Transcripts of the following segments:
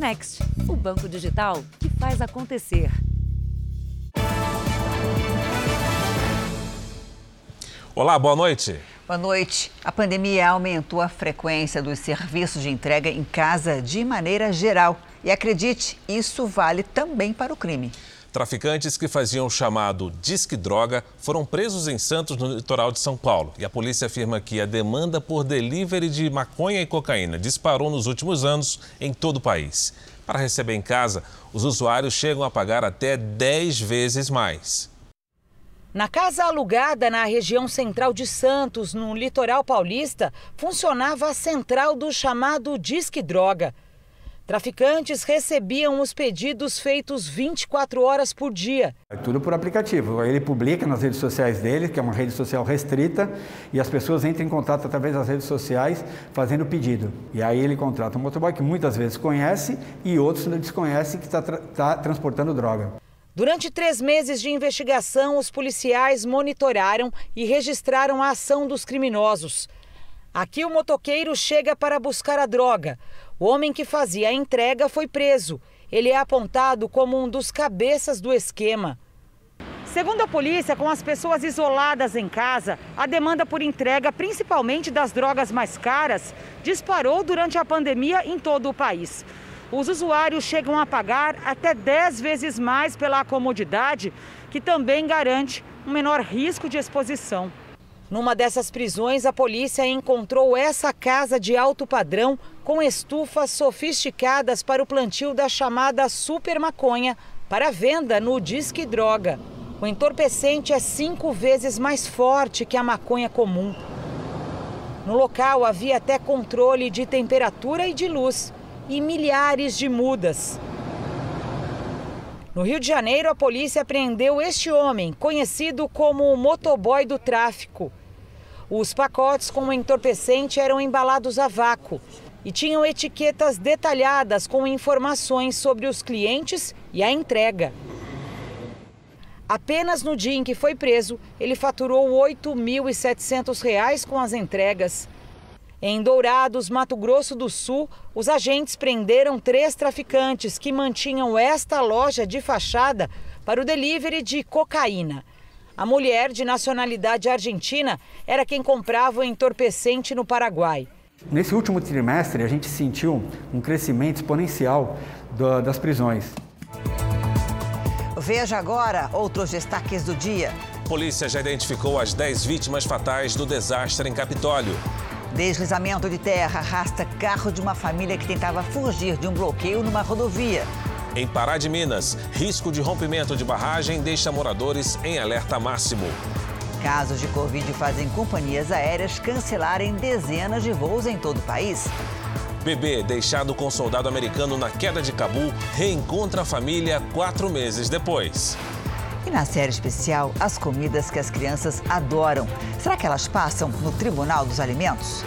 Next, o banco digital que faz acontecer. Olá, boa noite. Boa noite. A pandemia aumentou a frequência dos serviços de entrega em casa de maneira geral. E acredite, isso vale também para o crime. Traficantes que faziam o chamado Disque Droga foram presos em Santos, no litoral de São Paulo. E a polícia afirma que a demanda por delivery de maconha e cocaína disparou nos últimos anos em todo o país. Para receber em casa, os usuários chegam a pagar até 10 vezes mais. Na casa alugada na região central de Santos, no litoral paulista, funcionava a central do chamado Disque Droga. Traficantes recebiam os pedidos feitos 24 horas por dia. É tudo por aplicativo. Ele publica nas redes sociais dele, que é uma rede social restrita, e as pessoas entram em contato através das redes sociais fazendo o pedido. E aí ele contrata um motoboy que muitas vezes conhece e outros não desconhece que está tá transportando droga. Durante três meses de investigação, os policiais monitoraram e registraram a ação dos criminosos. Aqui o motoqueiro chega para buscar a droga. O homem que fazia a entrega foi preso. Ele é apontado como um dos cabeças do esquema. Segundo a polícia, com as pessoas isoladas em casa, a demanda por entrega, principalmente das drogas mais caras, disparou durante a pandemia em todo o país. Os usuários chegam a pagar até 10 vezes mais pela comodidade, que também garante um menor risco de exposição. Numa dessas prisões, a polícia encontrou essa casa de alto padrão com estufas sofisticadas para o plantio da chamada super maconha para venda no Disque Droga. O entorpecente é cinco vezes mais forte que a maconha comum. No local havia até controle de temperatura e de luz e milhares de mudas. No Rio de Janeiro, a polícia apreendeu este homem, conhecido como o motoboy do tráfico. Os pacotes com o entorpecente eram embalados a vácuo e tinham etiquetas detalhadas com informações sobre os clientes e a entrega. Apenas no dia em que foi preso, ele faturou R$ 8.700 com as entregas. Em Dourados, Mato Grosso do Sul, os agentes prenderam três traficantes que mantinham esta loja de fachada para o delivery de cocaína. A mulher, de nacionalidade argentina, era quem comprava o entorpecente no Paraguai. Nesse último trimestre, a gente sentiu um crescimento exponencial do, das prisões. Veja agora outros destaques do dia. Polícia já identificou as 10 vítimas fatais do desastre em Capitólio. Deslizamento de terra arrasta carro de uma família que tentava fugir de um bloqueio numa rodovia. Em Pará de Minas, risco de rompimento de barragem deixa moradores em alerta máximo. Casos de Covid fazem companhias aéreas cancelarem dezenas de voos em todo o país. Bebê deixado com soldado americano na queda de Cabul reencontra a família quatro meses depois. E na série especial, as comidas que as crianças adoram. Será que elas passam no Tribunal dos Alimentos?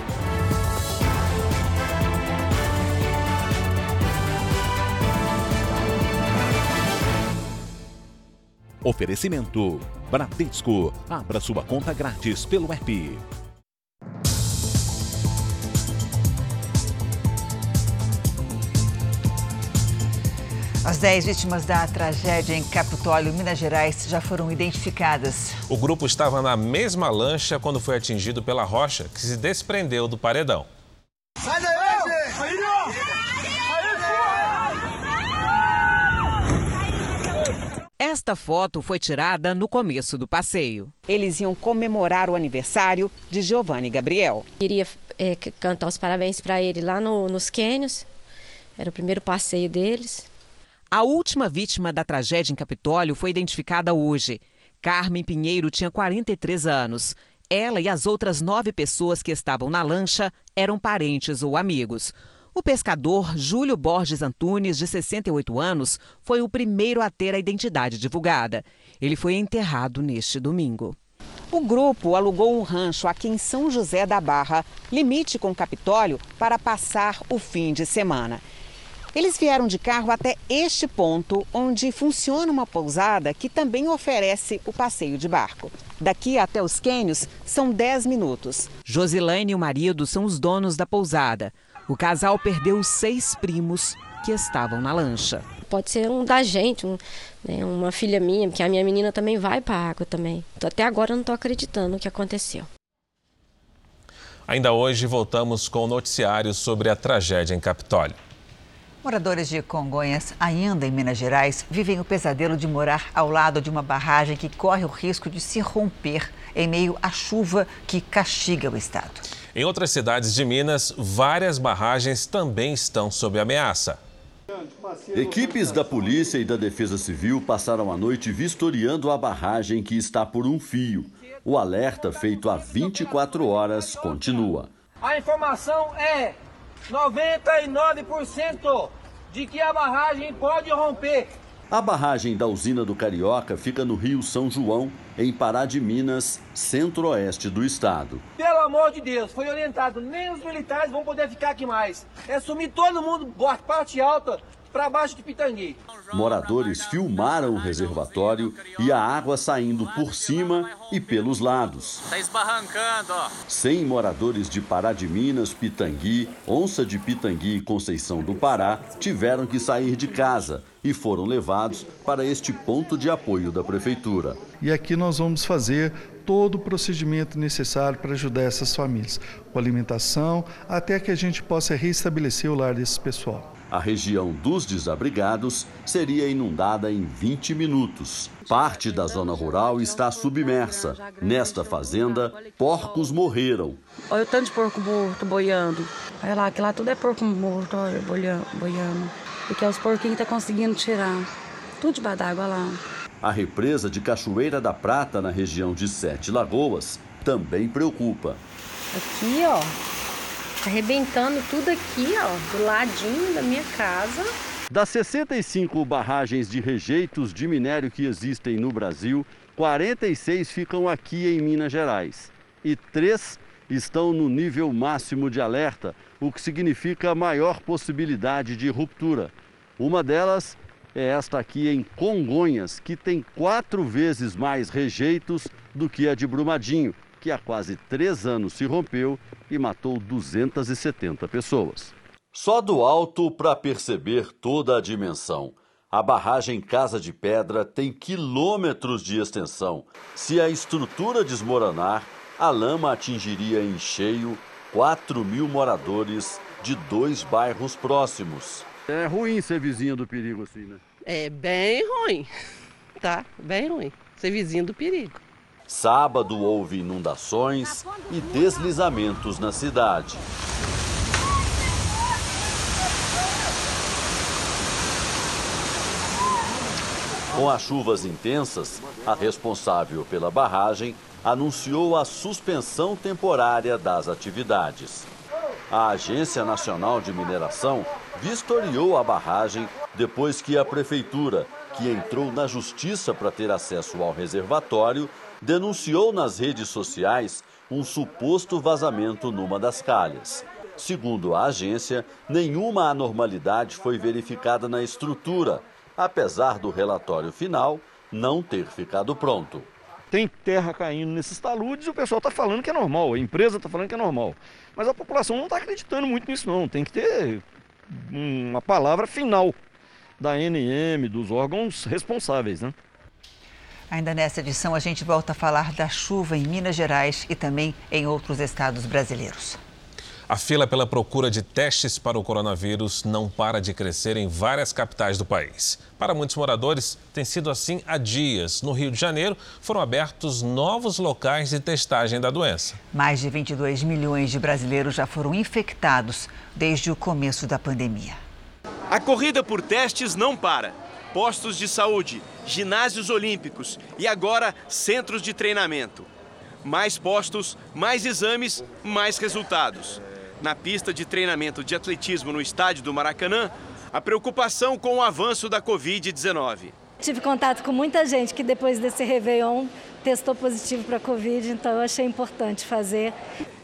Oferecimento: Bradesco. Abra sua conta grátis pelo app. As 10 vítimas da tragédia em Capitólio, Minas Gerais, já foram identificadas. O grupo estava na mesma lancha quando foi atingido pela rocha que se desprendeu do paredão. Sai daí! Esta foto foi tirada no começo do passeio. Eles iam comemorar o aniversário de Giovanni Gabriel. Queria é, cantar os parabéns para ele lá no, nos Quênios. Era o primeiro passeio deles. A última vítima da tragédia em Capitólio foi identificada hoje. Carmen Pinheiro tinha 43 anos. Ela e as outras nove pessoas que estavam na lancha eram parentes ou amigos. O pescador Júlio Borges Antunes, de 68 anos, foi o primeiro a ter a identidade divulgada. Ele foi enterrado neste domingo. O grupo alugou um rancho aqui em São José da Barra, limite com Capitólio, para passar o fim de semana. Eles vieram de carro até este ponto, onde funciona uma pousada que também oferece o passeio de barco. Daqui até os quênios são 10 minutos. Josilane e o marido são os donos da pousada. O O casal perdeu seis primos que estavam na lancha. Pode ser um da gente, um, né, uma filha minha, porque a minha menina também vai para a água também. Até agora eu não estou acreditando no que aconteceu. Ainda hoje voltamos com o noticiário sobre a tragédia em Capitólio. Moradores de Congonhas, ainda em Minas Gerais, vivem o pesadelo de morar ao lado de uma barragem que corre o risco de se romper em meio à chuva que castiga o estado. Em outras cidades de Minas, várias barragens também estão sob ameaça. Equipes da polícia e da defesa civil passaram a noite vistoriando a barragem que está por um fio. O alerta feito há 24 horas continua. A informação é 99% de que a barragem pode romper. A barragem da usina do Carioca fica no Rio São João, em Pará de Minas, centro-oeste do estado. Pelo amor de Deus, foi orientado, nem os militares vão poder ficar aqui mais. É sumir todo mundo, parte alta, para baixo de Pitangui. Moradores filmaram o reservatório e a água saindo por cima e pelos lados. Está esbarrancando, ó. 100 moradores de Pará de Minas, Pitangui, Onça de Pitangui e Conceição do Pará tiveram que sair de casa e foram levados para este ponto de apoio da prefeitura. E aqui nós vamos fazer todo o procedimento necessário para ajudar essas famílias, com alimentação, até que a gente possa restabelecer o lar desse pessoal. A região dos desabrigados seria inundada em 20 minutos. Parte da zona rural está submersa. Nesta fazenda, porcos morreram. Olha o tanto de porco morto boiando. Olha lá, que lá tudo é porco morto olha, boiando. Porque é os porquinhos estão tá conseguindo tirar. Tudo debaixo d'água lá. A represa de Cachoeira da Prata, na região de Sete Lagoas, também preocupa. Aqui, ó, arrebentando tudo aqui, ó, do ladinho da minha casa. Das 65 barragens de rejeitos de minério que existem no Brasil, 46 ficam aqui em Minas Gerais e três estão no nível máximo de alerta, o que significa maior possibilidade de ruptura. Uma delas é esta aqui em Congonhas, que tem quatro vezes mais rejeitos do que a de Brumadinho, que há quase três anos se rompeu e matou 270 pessoas. Só do alto para perceber toda a dimensão. A barragem Casa de Pedra tem quilômetros de extensão. Se a estrutura desmoronar, a lama atingiria em cheio 4 mil moradores de dois bairros próximos. É ruim ser vizinho do perigo assim, né? É bem ruim, tá? Bem ruim ser vizinho do perigo. Sábado houve inundações e deslizamentos na cidade. Com as chuvas intensas, a responsável pela barragem anunciou a suspensão temporária das atividades. A Agência Nacional de Mineração vistoriou a barragem depois que a prefeitura, que entrou na justiça para ter acesso ao reservatório, denunciou nas redes sociais um suposto vazamento numa das calhas. Segundo a agência, nenhuma anormalidade foi verificada na estrutura, apesar do relatório final não ter ficado pronto. Tem terra caindo nesses taludes e o pessoal está falando que é normal, a empresa está falando que é normal. Mas a população não está acreditando muito nisso, não. Tem que ter uma palavra final da NM, dos órgãos responsáveis, né? Ainda nessa edição, a gente volta a falar da chuva em Minas Gerais e também em outros estados brasileiros. A fila pela procura de testes para o coronavírus não para de crescer em várias capitais do país. Para muitos moradores, tem sido assim há dias. No Rio de Janeiro, foram abertos novos locais de testagem da doença. Mais de 22 milhões de brasileiros já foram infectados desde o começo da pandemia. A corrida por testes não para postos de saúde, ginásios olímpicos e agora centros de treinamento. Mais postos, mais exames, mais resultados. Na pista de treinamento de atletismo no estádio do Maracanã, a preocupação com o avanço da Covid-19. Tive contato com muita gente que depois desse Réveillon testou positivo para a Covid, então eu achei importante fazer.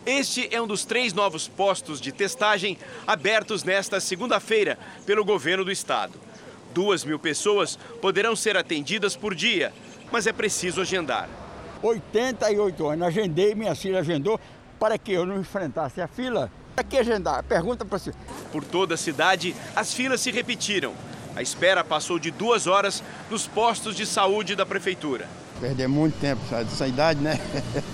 Este é um dos três novos postos de testagem abertos nesta segunda-feira pelo governo do estado. Duas mil pessoas poderão ser atendidas por dia, mas é preciso agendar. 88 anos, agendei, minha filha agendou, para que eu não enfrentasse a fila Aqui agendar, pergunta para você. Por toda a cidade, as filas se repetiram. A espera passou de duas horas nos postos de saúde da prefeitura. Perder muito tempo, essa idade, né?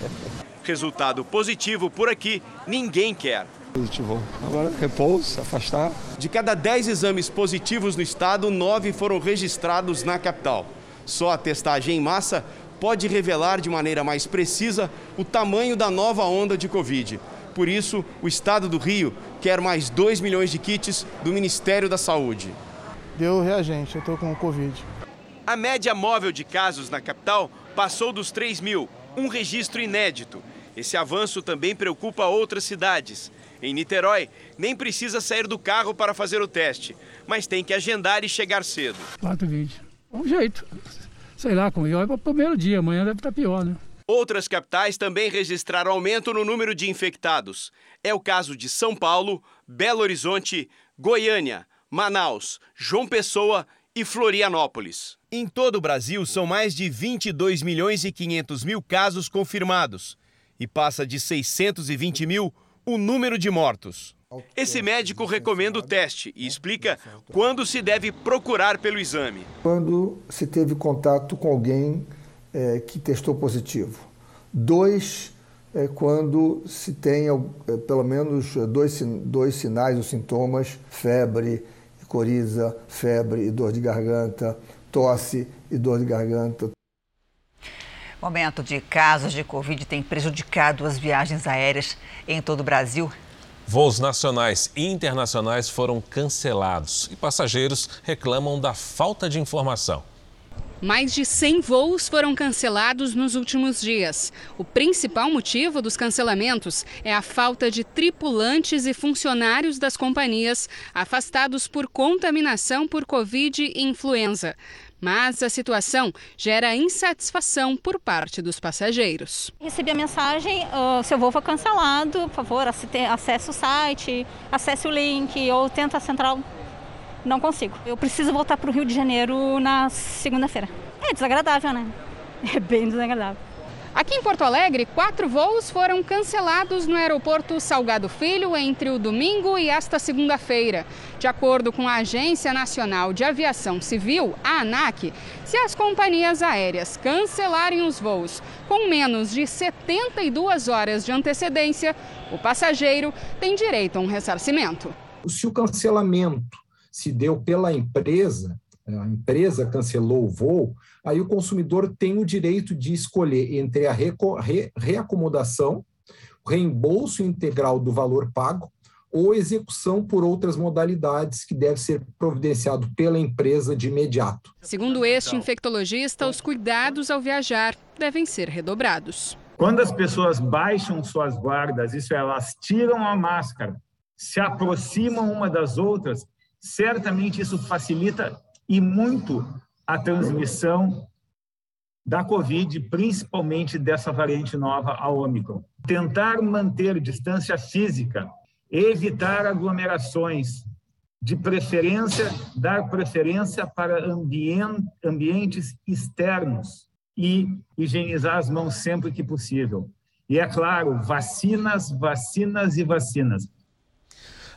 Resultado positivo por aqui, ninguém quer. Positivo. Agora, repouso, afastar. De cada 10 exames positivos no estado, nove foram registrados na capital. Só a testagem em massa pode revelar de maneira mais precisa o tamanho da nova onda de Covid. Por isso, o estado do Rio quer mais 2 milhões de kits do Ministério da Saúde. Deu reagente, eu estou com Covid. A média móvel de casos na capital passou dos 3 mil, um registro inédito. Esse avanço também preocupa outras cidades. Em Niterói, nem precisa sair do carro para fazer o teste, mas tem que agendar e chegar cedo. 420. Um jeito. Sei lá, com é para o primeiro dia, amanhã deve estar pior, né? Outras capitais também registraram aumento no número de infectados. É o caso de São Paulo, Belo Horizonte, Goiânia, Manaus, João Pessoa e Florianópolis. Em todo o Brasil, são mais de 22 milhões e 500 mil casos confirmados e passa de 620 mil o número de mortos. Esse médico recomenda o teste e explica quando se deve procurar pelo exame. Quando se teve contato com alguém é, que testou positivo. Dois, é, quando se tem é, pelo menos dois, dois sinais ou sintomas, febre, coriza, febre e dor de garganta, tosse e dor de garganta. O aumento de casos de Covid tem prejudicado as viagens aéreas em todo o Brasil. Voos nacionais e internacionais foram cancelados e passageiros reclamam da falta de informação. Mais de 100 voos foram cancelados nos últimos dias. O principal motivo dos cancelamentos é a falta de tripulantes e funcionários das companhias afastados por contaminação por Covid e influenza. Mas a situação gera insatisfação por parte dos passageiros. Recebi a mensagem: uh, seu voo foi cancelado, por favor, acesse o site, acesse o link ou tenta a central não consigo. Eu preciso voltar para o Rio de Janeiro na segunda-feira. É desagradável, né? É bem desagradável. Aqui em Porto Alegre, quatro voos foram cancelados no aeroporto Salgado Filho entre o domingo e esta segunda-feira. De acordo com a Agência Nacional de Aviação Civil, a ANAC, se as companhias aéreas cancelarem os voos com menos de 72 horas de antecedência, o passageiro tem direito a um ressarcimento. Se o cancelamento se deu pela empresa, a empresa cancelou o voo, aí o consumidor tem o direito de escolher entre a re reacomodação, o reembolso integral do valor pago ou execução por outras modalidades que deve ser providenciado pela empresa de imediato. Segundo este infectologista, os cuidados ao viajar devem ser redobrados. Quando as pessoas baixam suas guardas, isso é, elas tiram a máscara, se aproximam uma das outras, certamente isso facilita e muito a transmissão da Covid, principalmente dessa variante nova, a Omicron. Tentar manter distância física, evitar aglomerações, de preferência, dar preferência para ambientes externos e higienizar as mãos sempre que possível. E é claro, vacinas, vacinas e vacinas.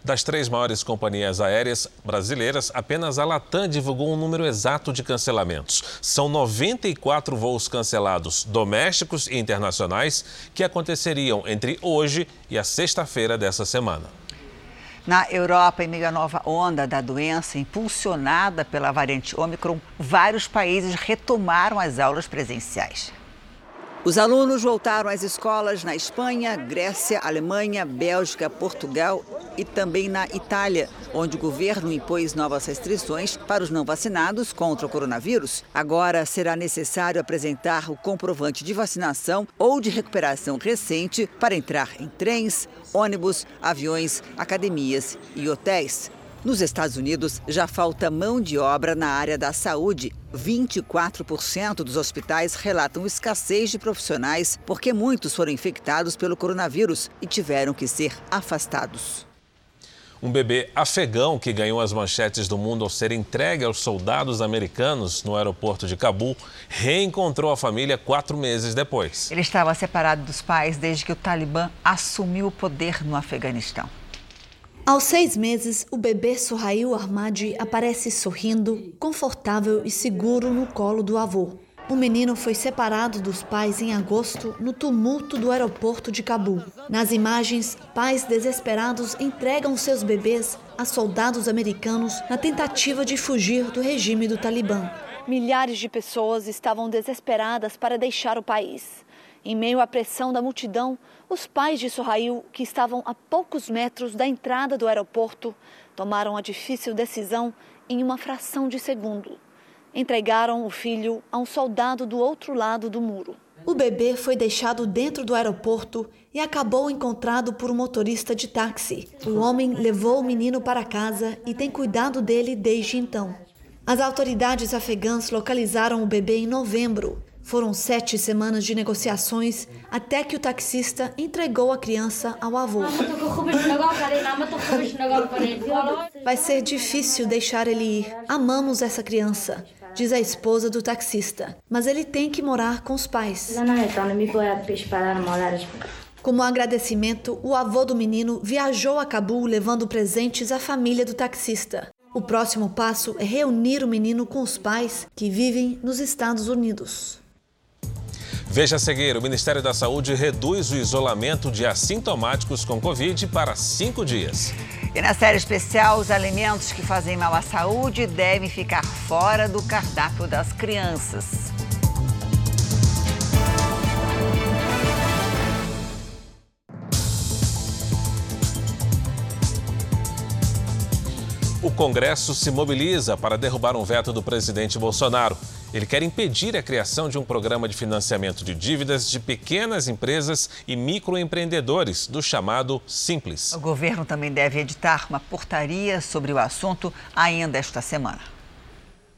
Das três maiores companhias aéreas brasileiras, apenas a Latam divulgou um número exato de cancelamentos. São 94 voos cancelados domésticos e internacionais que aconteceriam entre hoje e a sexta-feira dessa semana. Na Europa, em meio à nova onda da doença impulsionada pela variante Omicron, vários países retomaram as aulas presenciais. Os alunos voltaram às escolas na Espanha, Grécia, Alemanha, Bélgica, Portugal e também na Itália, onde o governo impôs novas restrições para os não vacinados contra o coronavírus. Agora será necessário apresentar o comprovante de vacinação ou de recuperação recente para entrar em trens, ônibus, aviões, academias e hotéis. Nos Estados Unidos, já falta mão de obra na área da saúde. 24% dos hospitais relatam escassez de profissionais porque muitos foram infectados pelo coronavírus e tiveram que ser afastados. Um bebê afegão que ganhou as manchetes do mundo ao ser entregue aos soldados americanos no aeroporto de Cabul reencontrou a família quatro meses depois. Ele estava separado dos pais desde que o Talibã assumiu o poder no Afeganistão. Aos seis meses, o bebê Sohail Ahmadi aparece sorrindo, confortável e seguro no colo do avô. O menino foi separado dos pais em agosto no tumulto do aeroporto de Cabul. Nas imagens, pais desesperados entregam seus bebês a soldados americanos na tentativa de fugir do regime do Talibã. Milhares de pessoas estavam desesperadas para deixar o país. Em meio à pressão da multidão, os pais de Sohail, que estavam a poucos metros da entrada do aeroporto, tomaram a difícil decisão em uma fração de segundo entregaram o filho a um soldado do outro lado do muro. O bebê foi deixado dentro do aeroporto e acabou encontrado por um motorista de táxi. O homem levou o menino para casa e tem cuidado dele desde então. As autoridades afegãs localizaram o bebê em novembro. Foram sete semanas de negociações até que o taxista entregou a criança ao avô. Vai ser difícil deixar ele ir. Amamos essa criança diz a esposa do taxista. Mas ele tem que morar com os pais. Como agradecimento, o avô do menino viajou a Cabul levando presentes à família do taxista. O próximo passo é reunir o menino com os pais que vivem nos Estados Unidos. Veja a seguir: o Ministério da Saúde reduz o isolamento de assintomáticos com Covid para cinco dias. E na série especial, os alimentos que fazem mal à saúde devem ficar fora do cardápio das crianças. O Congresso se mobiliza para derrubar um veto do presidente Bolsonaro. Ele quer impedir a criação de um programa de financiamento de dívidas de pequenas empresas e microempreendedores, do chamado Simples. O governo também deve editar uma portaria sobre o assunto ainda esta semana.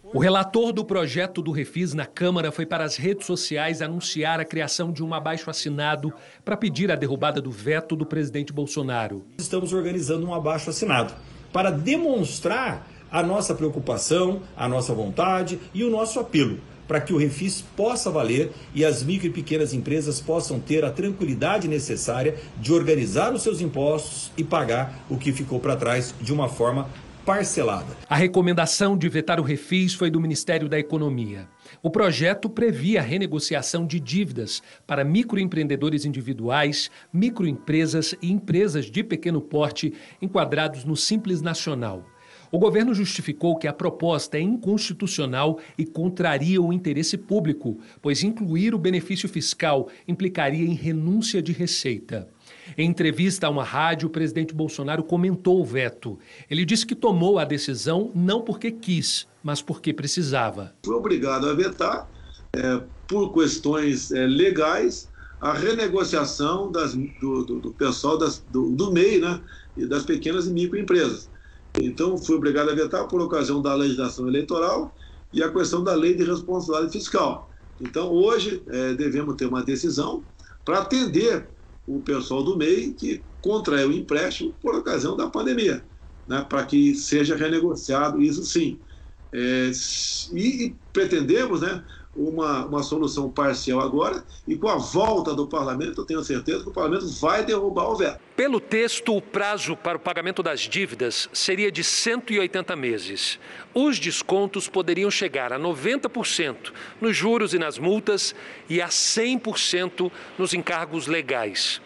O relator do projeto do Refis na Câmara foi para as redes sociais anunciar a criação de um abaixo-assinado para pedir a derrubada do veto do presidente Bolsonaro. Estamos organizando um abaixo-assinado para demonstrar a nossa preocupação, a nossa vontade e o nosso apelo para que o Refis possa valer e as micro e pequenas empresas possam ter a tranquilidade necessária de organizar os seus impostos e pagar o que ficou para trás de uma forma parcelada. A recomendação de vetar o Refis foi do Ministério da Economia. O projeto previa a renegociação de dívidas para microempreendedores individuais, microempresas e empresas de pequeno porte enquadrados no Simples Nacional. O governo justificou que a proposta é inconstitucional e contraria o interesse público, pois incluir o benefício fiscal implicaria em renúncia de receita. Em entrevista a uma rádio, o presidente Bolsonaro comentou o veto. Ele disse que tomou a decisão não porque quis, mas porque precisava. Foi obrigado a vetar, é, por questões é, legais, a renegociação das, do, do, do, pessoal das, do, do MEI né, e das pequenas e microempresas. Então, fui obrigado a vetar por ocasião da legislação eleitoral e a questão da lei de responsabilidade fiscal. Então, hoje, é, devemos ter uma decisão para atender o pessoal do MEI que contraiu o empréstimo por ocasião da pandemia, né, para que seja renegociado isso sim. É, e, e pretendemos né, uma, uma solução parcial agora, e com a volta do parlamento, eu tenho certeza que o parlamento vai derrubar o veto. Pelo texto, o prazo para o pagamento das dívidas seria de 180 meses. Os descontos poderiam chegar a 90% nos juros e nas multas e a 100% nos encargos legais.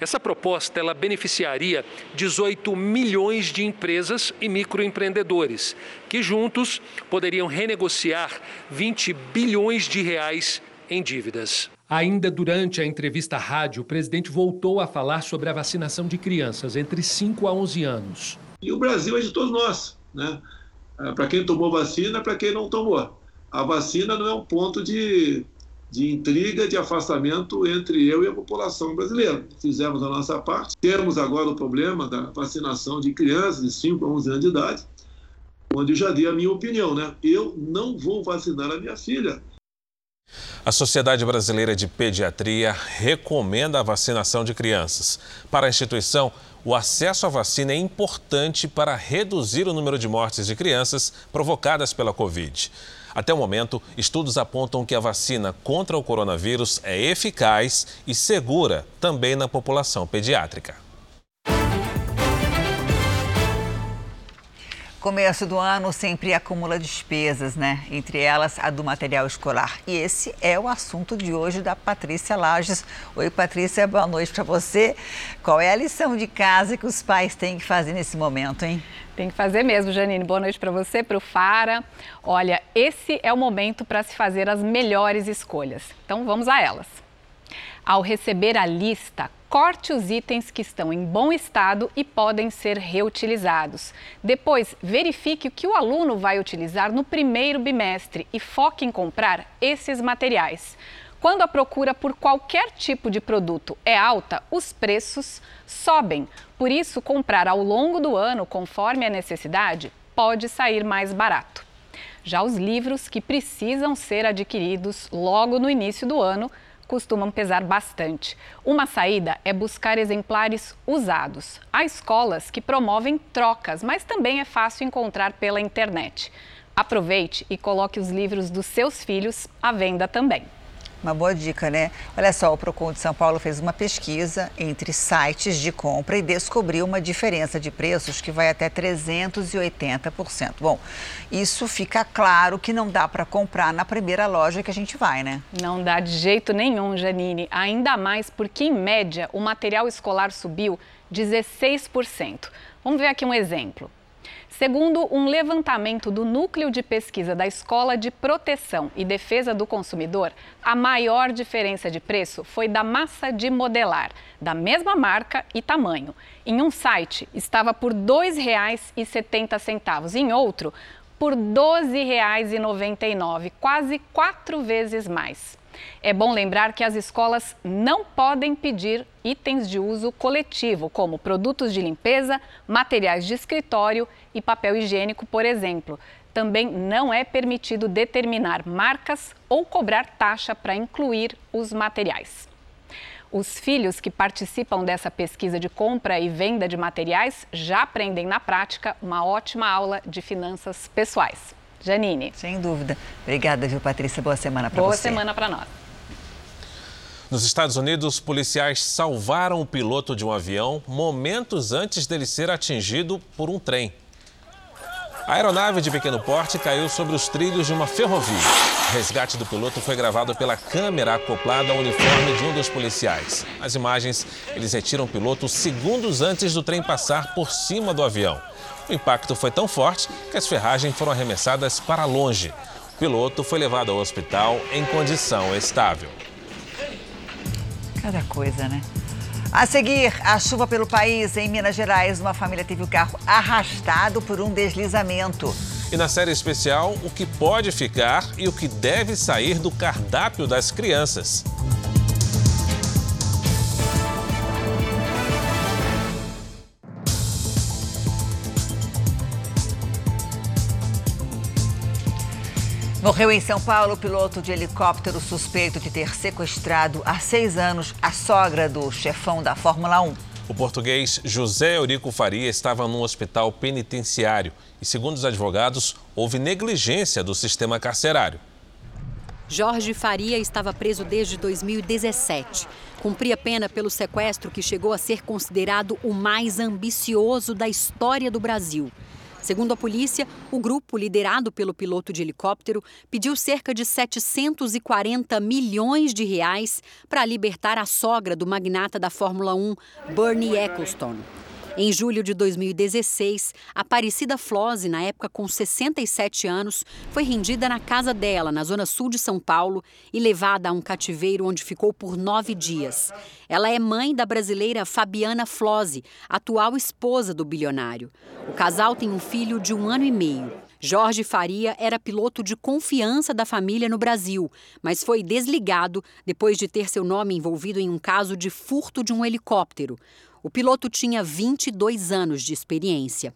Essa proposta ela beneficiaria 18 milhões de empresas e microempreendedores, que juntos poderiam renegociar 20 bilhões de reais em dívidas. Ainda durante a entrevista à rádio, o presidente voltou a falar sobre a vacinação de crianças entre 5 a 11 anos. E o Brasil é de todos nós, né? É, para quem tomou vacina, para quem não tomou. A vacina não é um ponto de, de intriga, de afastamento entre eu e a população brasileira. Fizemos a nossa parte. Temos agora o problema da vacinação de crianças de 5 a 11 anos de idade, onde já dei a minha opinião, né? Eu não vou vacinar a minha filha a Sociedade Brasileira de Pediatria recomenda a vacinação de crianças. Para a instituição, o acesso à vacina é importante para reduzir o número de mortes de crianças provocadas pela Covid. Até o momento, estudos apontam que a vacina contra o coronavírus é eficaz e segura também na população pediátrica. Começo do ano sempre acumula despesas, né? Entre elas a do material escolar. E esse é o assunto de hoje da Patrícia Lages. Oi, Patrícia, boa noite para você. Qual é a lição de casa que os pais têm que fazer nesse momento, hein? Tem que fazer mesmo, Janine. Boa noite para você, para o Fara. Olha, esse é o momento para se fazer as melhores escolhas. Então vamos a elas. Ao receber a lista, corte os itens que estão em bom estado e podem ser reutilizados. Depois, verifique o que o aluno vai utilizar no primeiro bimestre e foque em comprar esses materiais. Quando a procura por qualquer tipo de produto é alta, os preços sobem. Por isso, comprar ao longo do ano, conforme a necessidade, pode sair mais barato. Já os livros que precisam ser adquiridos logo no início do ano costumam pesar bastante. Uma saída é buscar exemplares usados. Há escolas que promovem trocas, mas também é fácil encontrar pela internet. Aproveite e coloque os livros dos seus filhos à venda também. Uma boa dica, né? Olha só, o Procon de São Paulo fez uma pesquisa entre sites de compra e descobriu uma diferença de preços que vai até 380%. Bom, isso fica claro que não dá para comprar na primeira loja que a gente vai, né? Não dá de jeito nenhum, Janine. Ainda mais porque, em média, o material escolar subiu 16%. Vamos ver aqui um exemplo. Segundo um levantamento do Núcleo de Pesquisa da Escola de Proteção e Defesa do Consumidor, a maior diferença de preço foi da massa de modelar, da mesma marca e tamanho. Em um site estava por R$ 2,70, em outro por R$ 12,99, quase quatro vezes mais. É bom lembrar que as escolas não podem pedir itens de uso coletivo, como produtos de limpeza, materiais de escritório e papel higiênico, por exemplo. Também não é permitido determinar marcas ou cobrar taxa para incluir os materiais. Os filhos que participam dessa pesquisa de compra e venda de materiais já aprendem na prática uma ótima aula de finanças pessoais. Janine. Sem dúvida. Obrigada, viu, Patrícia? Boa semana para você. Boa semana para nós. Nos Estados Unidos, policiais salvaram o piloto de um avião momentos antes dele ser atingido por um trem. A aeronave de pequeno porte caiu sobre os trilhos de uma ferrovia. O resgate do piloto foi gravado pela câmera acoplada ao uniforme de um dos policiais. Nas imagens, eles retiram o piloto segundos antes do trem passar por cima do avião. O impacto foi tão forte que as ferragens foram arremessadas para longe. O piloto foi levado ao hospital em condição estável. Cada coisa, né? A seguir, a chuva pelo país. Em Minas Gerais, uma família teve o carro arrastado por um deslizamento. E na série especial, o que pode ficar e o que deve sair do cardápio das crianças. Morreu em São Paulo o piloto de helicóptero suspeito de ter sequestrado há seis anos a sogra do chefão da Fórmula 1. O português José Eurico Faria estava num hospital penitenciário e, segundo os advogados, houve negligência do sistema carcerário. Jorge Faria estava preso desde 2017. Cumpria pena pelo sequestro que chegou a ser considerado o mais ambicioso da história do Brasil. Segundo a polícia, o grupo, liderado pelo piloto de helicóptero, pediu cerca de 740 milhões de reais para libertar a sogra do magnata da Fórmula 1, Bernie Ecclestone. Em julho de 2016, Aparecida Flose, na época com 67 anos, foi rendida na casa dela, na zona sul de São Paulo, e levada a um cativeiro onde ficou por nove dias. Ela é mãe da brasileira Fabiana Flose, atual esposa do bilionário. O casal tem um filho de um ano e meio. Jorge Faria era piloto de confiança da família no Brasil, mas foi desligado depois de ter seu nome envolvido em um caso de furto de um helicóptero. O piloto tinha 22 anos de experiência.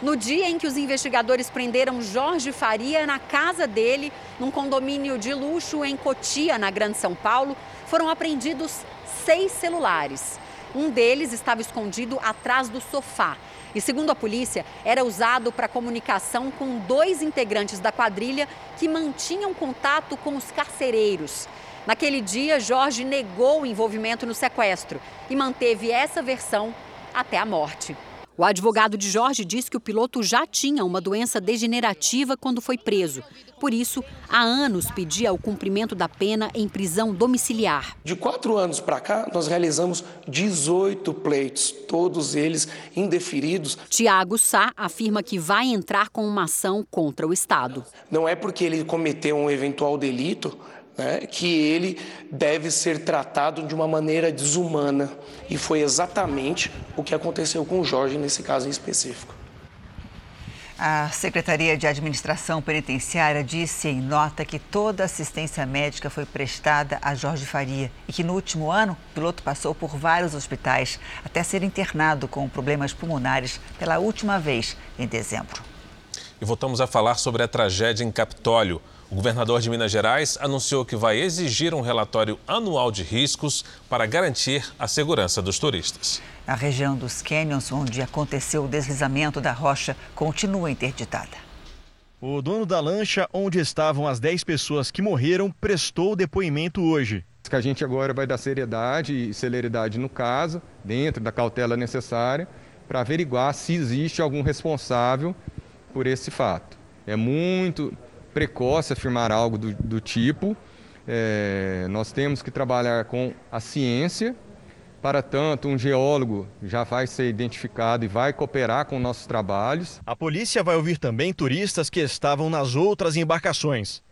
No dia em que os investigadores prenderam Jorge Faria na casa dele, num condomínio de luxo em Cotia, na Grande São Paulo, foram apreendidos seis celulares. Um deles estava escondido atrás do sofá e, segundo a polícia, era usado para comunicação com dois integrantes da quadrilha que mantinham contato com os carcereiros. Naquele dia, Jorge negou o envolvimento no sequestro e manteve essa versão até a morte. O advogado de Jorge diz que o piloto já tinha uma doença degenerativa quando foi preso. Por isso, há anos pedia o cumprimento da pena em prisão domiciliar. De quatro anos para cá, nós realizamos 18 pleitos, todos eles indeferidos. Tiago Sá afirma que vai entrar com uma ação contra o Estado. Não é porque ele cometeu um eventual delito né, que ele deve ser tratado de uma maneira desumana. E foi exatamente o que aconteceu com o Jorge nesse caso em específico. A Secretaria de Administração Penitenciária disse em nota que toda assistência médica foi prestada a Jorge Faria e que no último ano o piloto passou por vários hospitais até ser internado com problemas pulmonares pela última vez em dezembro. E voltamos a falar sobre a tragédia em Capitólio. O governador de Minas Gerais anunciou que vai exigir um relatório anual de riscos para garantir a segurança dos turistas. A região dos Canyons, onde aconteceu o deslizamento da rocha, continua interditada. O dono da lancha, onde estavam as 10 pessoas que morreram, prestou depoimento hoje. Que a gente agora vai dar seriedade e celeridade no caso, dentro da cautela necessária, para averiguar se existe algum responsável por esse fato. É muito precoce afirmar algo do, do tipo. É, nós temos que trabalhar com a ciência. Para tanto, um geólogo já vai ser identificado e vai cooperar com nossos trabalhos. A polícia vai ouvir também turistas que estavam nas outras embarcações.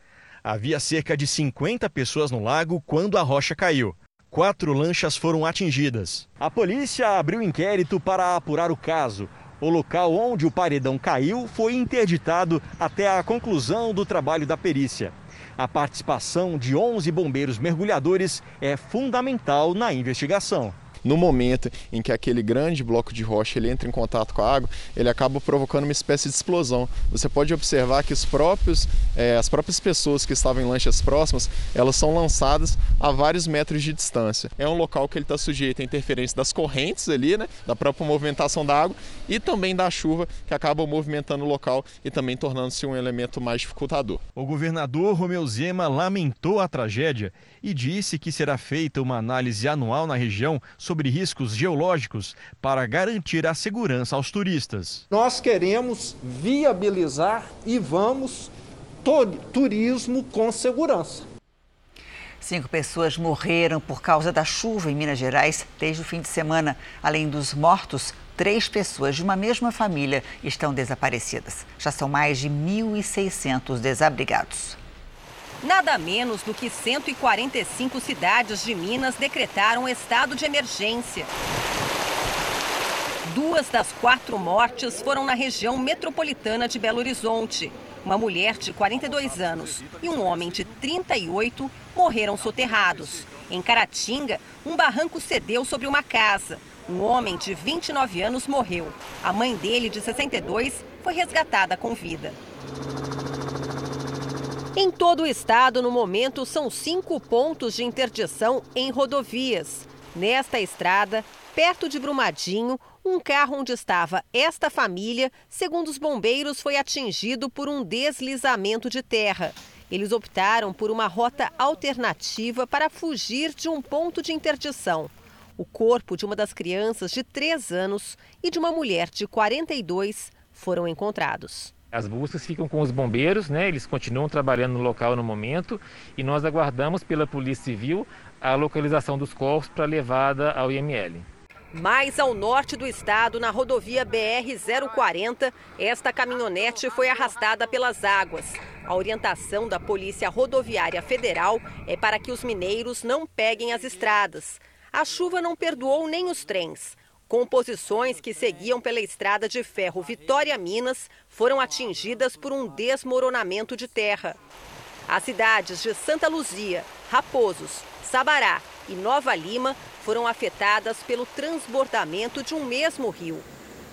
Havia cerca de 50 pessoas no lago quando a rocha caiu. Quatro lanchas foram atingidas. A polícia abriu inquérito para apurar o caso. O local onde o paredão caiu foi interditado até a conclusão do trabalho da perícia. A participação de 11 bombeiros mergulhadores é fundamental na investigação no momento em que aquele grande bloco de rocha ele entra em contato com a água, ele acaba provocando uma espécie de explosão. Você pode observar que os próprios, é, as próprias pessoas que estavam em lanchas próximas, elas são lançadas a vários metros de distância. É um local que ele está sujeito à interferência das correntes ali, né, da própria movimentação da água e também da chuva que acaba movimentando o local e também tornando-se um elemento mais dificultador. O governador Romeu Zema lamentou a tragédia e disse que será feita uma análise anual na região sobre riscos geológicos para garantir a segurança aos turistas. Nós queremos viabilizar e vamos turismo com segurança. Cinco pessoas morreram por causa da chuva em Minas Gerais desde o fim de semana. Além dos mortos, três pessoas de uma mesma família estão desaparecidas. Já são mais de 1.600 desabrigados. Nada menos do que 145 cidades de Minas decretaram estado de emergência. Duas das quatro mortes foram na região metropolitana de Belo Horizonte. Uma mulher de 42 anos e um homem de 38 morreram soterrados. Em Caratinga, um barranco cedeu sobre uma casa. Um homem de 29 anos morreu. A mãe dele, de 62, foi resgatada com vida. Em todo o estado, no momento, são cinco pontos de interdição em rodovias. Nesta estrada, perto de Brumadinho, um carro onde estava esta família, segundo os bombeiros, foi atingido por um deslizamento de terra. Eles optaram por uma rota alternativa para fugir de um ponto de interdição. O corpo de uma das crianças de 3 anos e de uma mulher de 42 foram encontrados. As buscas ficam com os bombeiros, né? Eles continuam trabalhando no local no momento e nós aguardamos pela Polícia Civil a localização dos corpos para levada ao IML. Mais ao norte do estado, na rodovia BR-040, esta caminhonete foi arrastada pelas águas. A orientação da Polícia Rodoviária Federal é para que os mineiros não peguem as estradas. A chuva não perdoou nem os trens. Composições que seguiam pela estrada de ferro Vitória Minas foram atingidas por um desmoronamento de terra. As cidades de Santa Luzia, Raposos, Sabará e Nova Lima foram afetadas pelo transbordamento de um mesmo rio.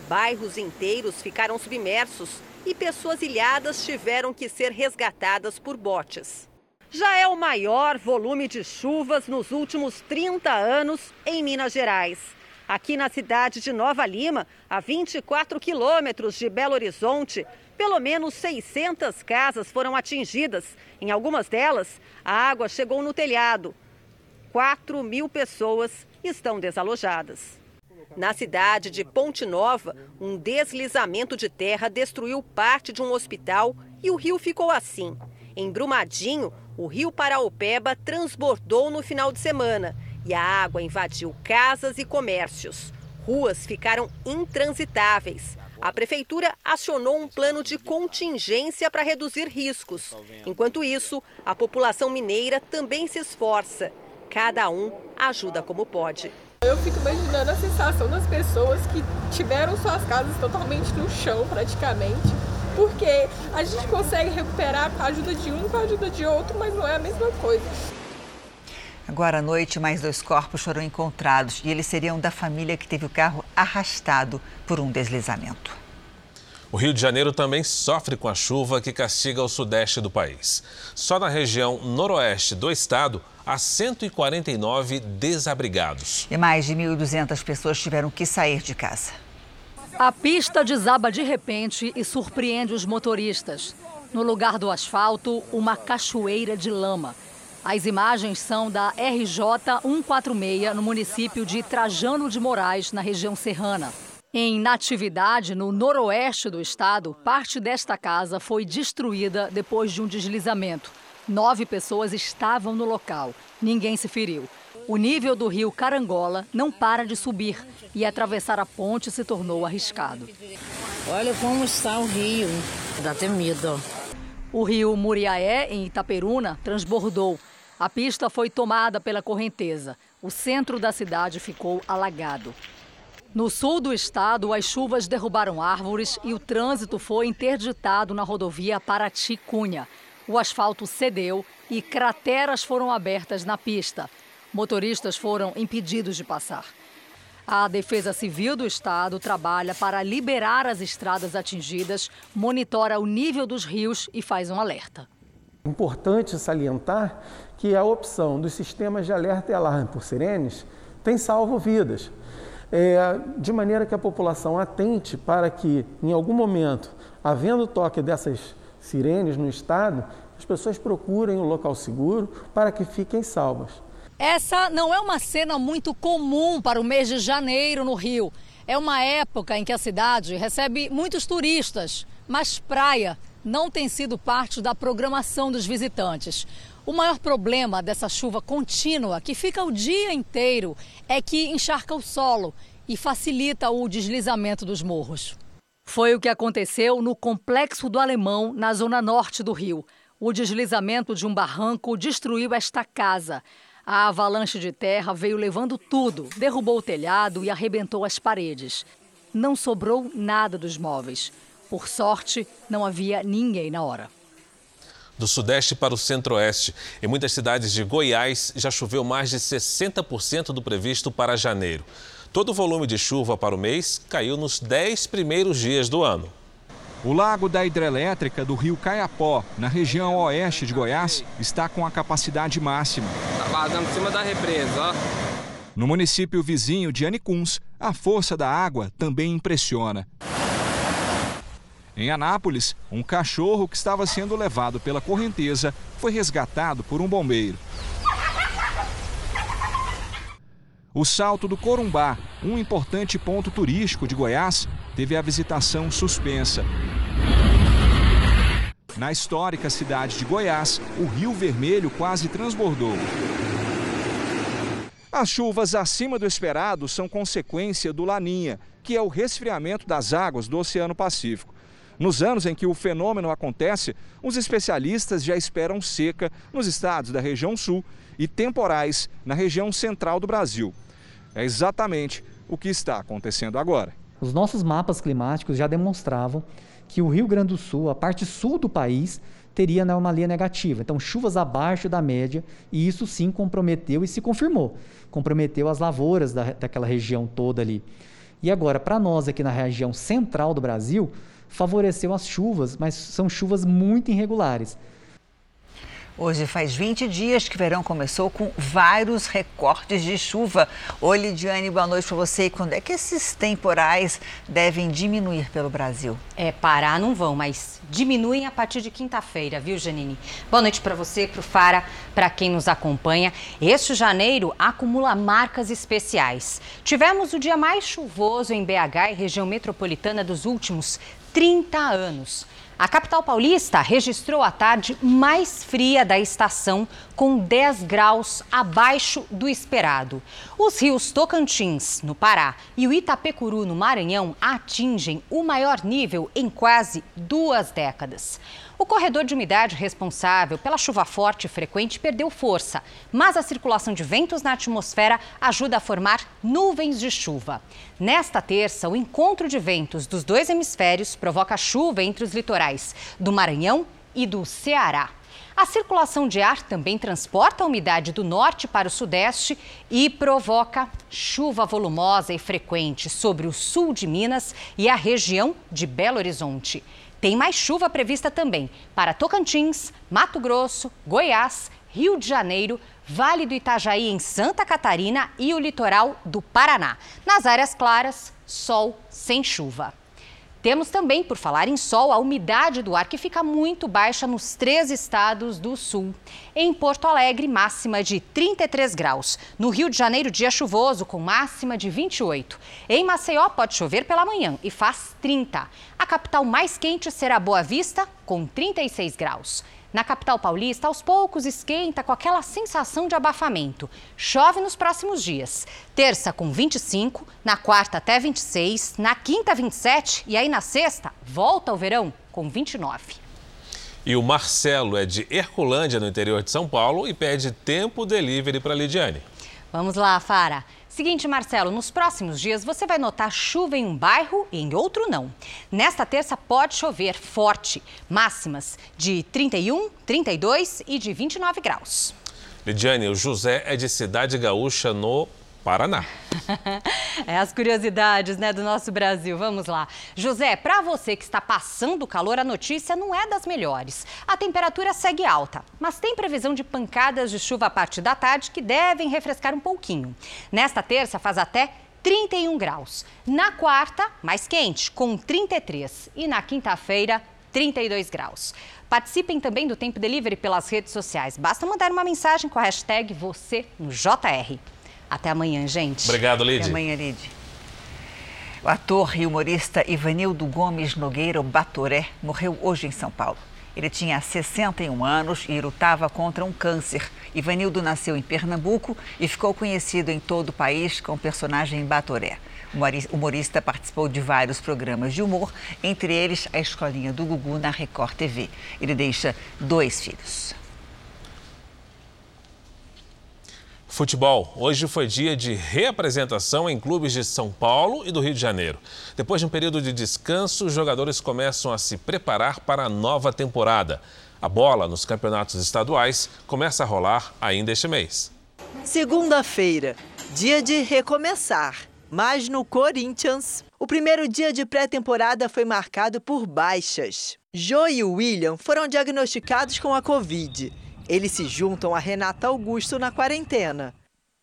Bairros inteiros ficaram submersos e pessoas ilhadas tiveram que ser resgatadas por botes. Já é o maior volume de chuvas nos últimos 30 anos em Minas Gerais. Aqui na cidade de Nova Lima, a 24 quilômetros de Belo Horizonte, pelo menos 600 casas foram atingidas. Em algumas delas, a água chegou no telhado. 4 mil pessoas estão desalojadas. Na cidade de Ponte Nova, um deslizamento de terra destruiu parte de um hospital e o rio ficou assim. Em Brumadinho, o rio Paraopeba transbordou no final de semana e a água invadiu casas e comércios. Ruas ficaram intransitáveis. A prefeitura acionou um plano de contingência para reduzir riscos. Enquanto isso, a população mineira também se esforça. Cada um ajuda como pode. Eu fico imaginando a sensação das pessoas que tiveram suas casas totalmente no chão, praticamente, porque a gente consegue recuperar com a ajuda de um, com a ajuda de outro, mas não é a mesma coisa. Agora à noite, mais dois corpos foram encontrados e eles seriam da família que teve o carro arrastado por um deslizamento. O Rio de Janeiro também sofre com a chuva que castiga o sudeste do país. Só na região noroeste do estado, há 149 desabrigados. E mais de 1.200 pessoas tiveram que sair de casa. A pista desaba de repente e surpreende os motoristas. No lugar do asfalto, uma cachoeira de lama. As imagens são da RJ 146, no município de Trajano de Moraes, na região serrana. Em Natividade, no noroeste do estado, parte desta casa foi destruída depois de um deslizamento. Nove pessoas estavam no local. Ninguém se feriu. O nível do rio Carangola não para de subir e atravessar a ponte se tornou arriscado. Olha como está o rio. Dá até medo. O rio Muriaé, em Itaperuna, transbordou. A pista foi tomada pela correnteza. O centro da cidade ficou alagado. No sul do estado, as chuvas derrubaram árvores e o trânsito foi interditado na rodovia Paraty-Cunha. O asfalto cedeu e crateras foram abertas na pista. Motoristas foram impedidos de passar. A Defesa Civil do Estado trabalha para liberar as estradas atingidas, monitora o nível dos rios e faz um alerta. Importante salientar que a opção dos sistemas de alerta e alarme por sirenes tem salvo vidas, é, de maneira que a população atente para que, em algum momento, havendo toque dessas sirenes no estado, as pessoas procurem um local seguro para que fiquem salvas. Essa não é uma cena muito comum para o mês de janeiro no Rio. É uma época em que a cidade recebe muitos turistas, mas praia não tem sido parte da programação dos visitantes. O maior problema dessa chuva contínua, que fica o dia inteiro, é que encharca o solo e facilita o deslizamento dos morros. Foi o que aconteceu no Complexo do Alemão, na zona norte do Rio. O deslizamento de um barranco destruiu esta casa. A avalanche de terra veio levando tudo, derrubou o telhado e arrebentou as paredes. Não sobrou nada dos móveis. Por sorte, não havia ninguém na hora. Do sudeste para o centro-oeste, em muitas cidades de Goiás, já choveu mais de 60% do previsto para janeiro. Todo o volume de chuva para o mês caiu nos 10 primeiros dias do ano. O lago da hidrelétrica do rio Caiapó, na região oeste de Goiás, está com a capacidade máxima. Está vazando por cima da represa, ó. No município vizinho de Anicuns, a força da água também impressiona. Em Anápolis, um cachorro que estava sendo levado pela correnteza foi resgatado por um bombeiro. O Salto do Corumbá, um importante ponto turístico de Goiás, teve a visitação suspensa. Na histórica cidade de Goiás, o Rio Vermelho quase transbordou. As chuvas acima do esperado são consequência do Laninha, que é o resfriamento das águas do Oceano Pacífico. Nos anos em que o fenômeno acontece, os especialistas já esperam seca nos estados da região sul e temporais na região central do Brasil. É exatamente o que está acontecendo agora. Os nossos mapas climáticos já demonstravam que o Rio Grande do Sul, a parte sul do país, teria anomalia negativa. Então, chuvas abaixo da média, e isso sim comprometeu e se confirmou. Comprometeu as lavouras da, daquela região toda ali. E agora, para nós aqui na região central do Brasil, favoreceu as chuvas, mas são chuvas muito irregulares. Hoje faz 20 dias que o verão começou com vários recortes de chuva. Oi, Lidiane, boa noite para você. E quando é que esses temporais devem diminuir pelo Brasil? É, parar não vão, mas diminuem a partir de quinta-feira, viu, Janine? Boa noite para você, para o Fara, para quem nos acompanha. Este janeiro acumula marcas especiais. Tivemos o dia mais chuvoso em BH e região metropolitana dos últimos 30 anos. A capital paulista registrou a tarde mais fria da estação, com 10 graus abaixo do esperado. Os rios Tocantins, no Pará, e o Itapecuru, no Maranhão, atingem o maior nível em quase duas décadas. O corredor de umidade responsável pela chuva forte e frequente perdeu força, mas a circulação de ventos na atmosfera ajuda a formar nuvens de chuva. Nesta terça, o encontro de ventos dos dois hemisférios provoca chuva entre os litorais do Maranhão e do Ceará. A circulação de ar também transporta a umidade do norte para o sudeste e provoca chuva volumosa e frequente sobre o sul de Minas e a região de Belo Horizonte. Tem mais chuva prevista também para Tocantins, Mato Grosso, Goiás, Rio de Janeiro, Vale do Itajaí em Santa Catarina e o litoral do Paraná. Nas áreas claras, sol sem chuva. Temos também, por falar em sol, a umidade do ar que fica muito baixa nos três estados do sul. Em Porto Alegre, máxima de 33 graus. No Rio de Janeiro, dia chuvoso, com máxima de 28. Em Maceió, pode chover pela manhã e faz 30. A capital mais quente será Boa Vista, com 36 graus. Na capital paulista, aos poucos esquenta com aquela sensação de abafamento. Chove nos próximos dias. Terça com 25, na quarta até 26, na quinta 27 e aí na sexta volta ao verão com 29. E o Marcelo é de Herculândia, no interior de São Paulo, e pede tempo delivery para Lidiane. Vamos lá, Fara. Seguinte, Marcelo, nos próximos dias você vai notar chuva em um bairro e em outro não. Nesta terça pode chover forte, máximas de 31, 32 e de 29 graus. Lidiane, o José é de Cidade Gaúcha, no Paraná. é as curiosidades, né, do nosso Brasil. Vamos lá. José, para você que está passando calor, a notícia não é das melhores. A temperatura segue alta, mas tem previsão de pancadas de chuva a partir da tarde que devem refrescar um pouquinho. Nesta terça faz até 31 graus. Na quarta, mais quente, com 33. E na quinta-feira, 32 graus. Participem também do Tempo Delivery pelas redes sociais. Basta mandar uma mensagem com a hashtag você no JR. Até amanhã, gente. Obrigado, Lid. Até amanhã, Lid. O ator e humorista Ivanildo Gomes Nogueira Batoré morreu hoje em São Paulo. Ele tinha 61 anos e lutava contra um câncer. Ivanildo nasceu em Pernambuco e ficou conhecido em todo o país com o personagem Batoré. O humorista participou de vários programas de humor, entre eles a Escolinha do Gugu na Record TV. Ele deixa dois filhos. Futebol. Hoje foi dia de reapresentação em clubes de São Paulo e do Rio de Janeiro. Depois de um período de descanso, os jogadores começam a se preparar para a nova temporada. A bola nos campeonatos estaduais começa a rolar ainda este mês. Segunda-feira, dia de recomeçar. Mas no Corinthians, o primeiro dia de pré-temporada foi marcado por baixas. Joe e William foram diagnosticados com a Covid eles se juntam a Renata Augusto na quarentena.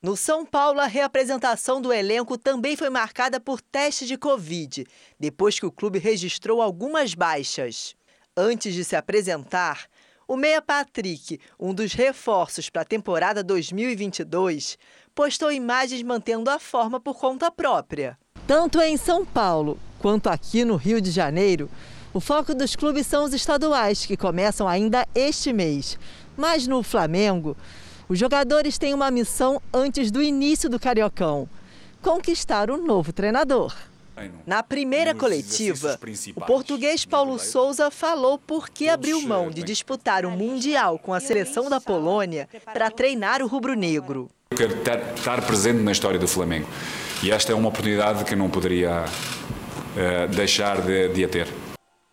No São Paulo, a reapresentação do elenco também foi marcada por teste de Covid, depois que o clube registrou algumas baixas. Antes de se apresentar, o Meia Patrick, um dos reforços para a temporada 2022, postou imagens mantendo a forma por conta própria. Tanto em São Paulo quanto aqui no Rio de Janeiro, o foco dos clubes são os estaduais, que começam ainda este mês. Mas no Flamengo, os jogadores têm uma missão antes do início do Cariocão: conquistar um novo treinador. Na primeira coletiva, o português Paulo Souza falou por que abriu mão de disputar o Mundial com a seleção da Polônia para treinar o rubro-negro. Eu quero estar presente na história do Flamengo e esta é uma oportunidade que não poderia uh, deixar de, de a ter.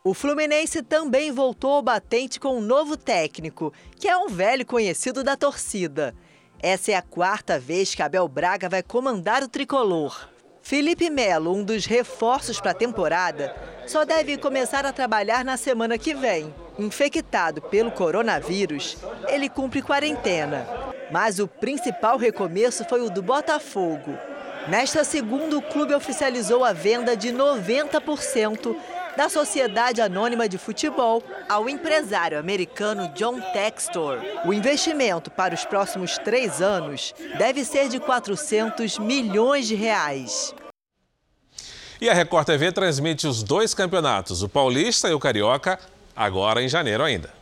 O Fluminense também voltou ao batente com um novo técnico, que é um velho conhecido da torcida. Essa é a quarta vez que Abel Braga vai comandar o tricolor. Felipe Melo, um dos reforços para a temporada, só deve começar a trabalhar na semana que vem. Infectado pelo coronavírus, ele cumpre quarentena. Mas o principal recomeço foi o do Botafogo. Nesta segunda, o clube oficializou a venda de 90% da Sociedade Anônima de Futebol ao empresário americano John Textor. O investimento para os próximos três anos deve ser de 400 milhões de reais. E a Record TV transmite os dois campeonatos, o Paulista e o Carioca, agora em janeiro ainda.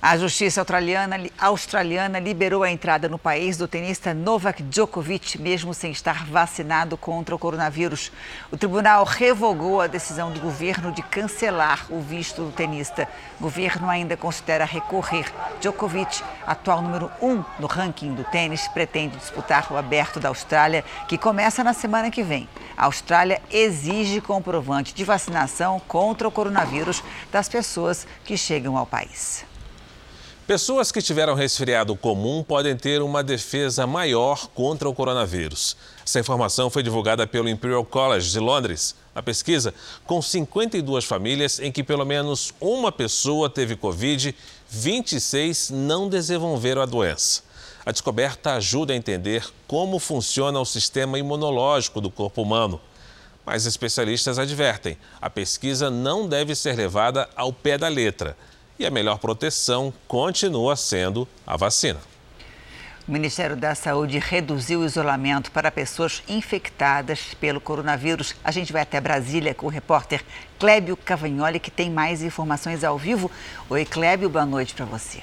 A justiça australiana, australiana liberou a entrada no país do tenista Novak Djokovic, mesmo sem estar vacinado contra o coronavírus. O tribunal revogou a decisão do governo de cancelar o visto do tenista. O governo ainda considera recorrer. Djokovic, atual número um no ranking do tênis, pretende disputar o Aberto da Austrália, que começa na semana que vem. A Austrália exige comprovante de vacinação contra o coronavírus das pessoas que chegam ao país. Pessoas que tiveram resfriado comum podem ter uma defesa maior contra o coronavírus. Essa informação foi divulgada pelo Imperial College de Londres. A pesquisa, com 52 famílias em que pelo menos uma pessoa teve Covid, 26 não desenvolveram a doença. A descoberta ajuda a entender como funciona o sistema imunológico do corpo humano. Mas especialistas advertem: a pesquisa não deve ser levada ao pé da letra e a melhor proteção continua sendo a vacina. O Ministério da Saúde reduziu o isolamento para pessoas infectadas pelo coronavírus. A gente vai até Brasília com o repórter Clébio Cavagnoli, que tem mais informações ao vivo. Oi, Clébio, boa noite para você.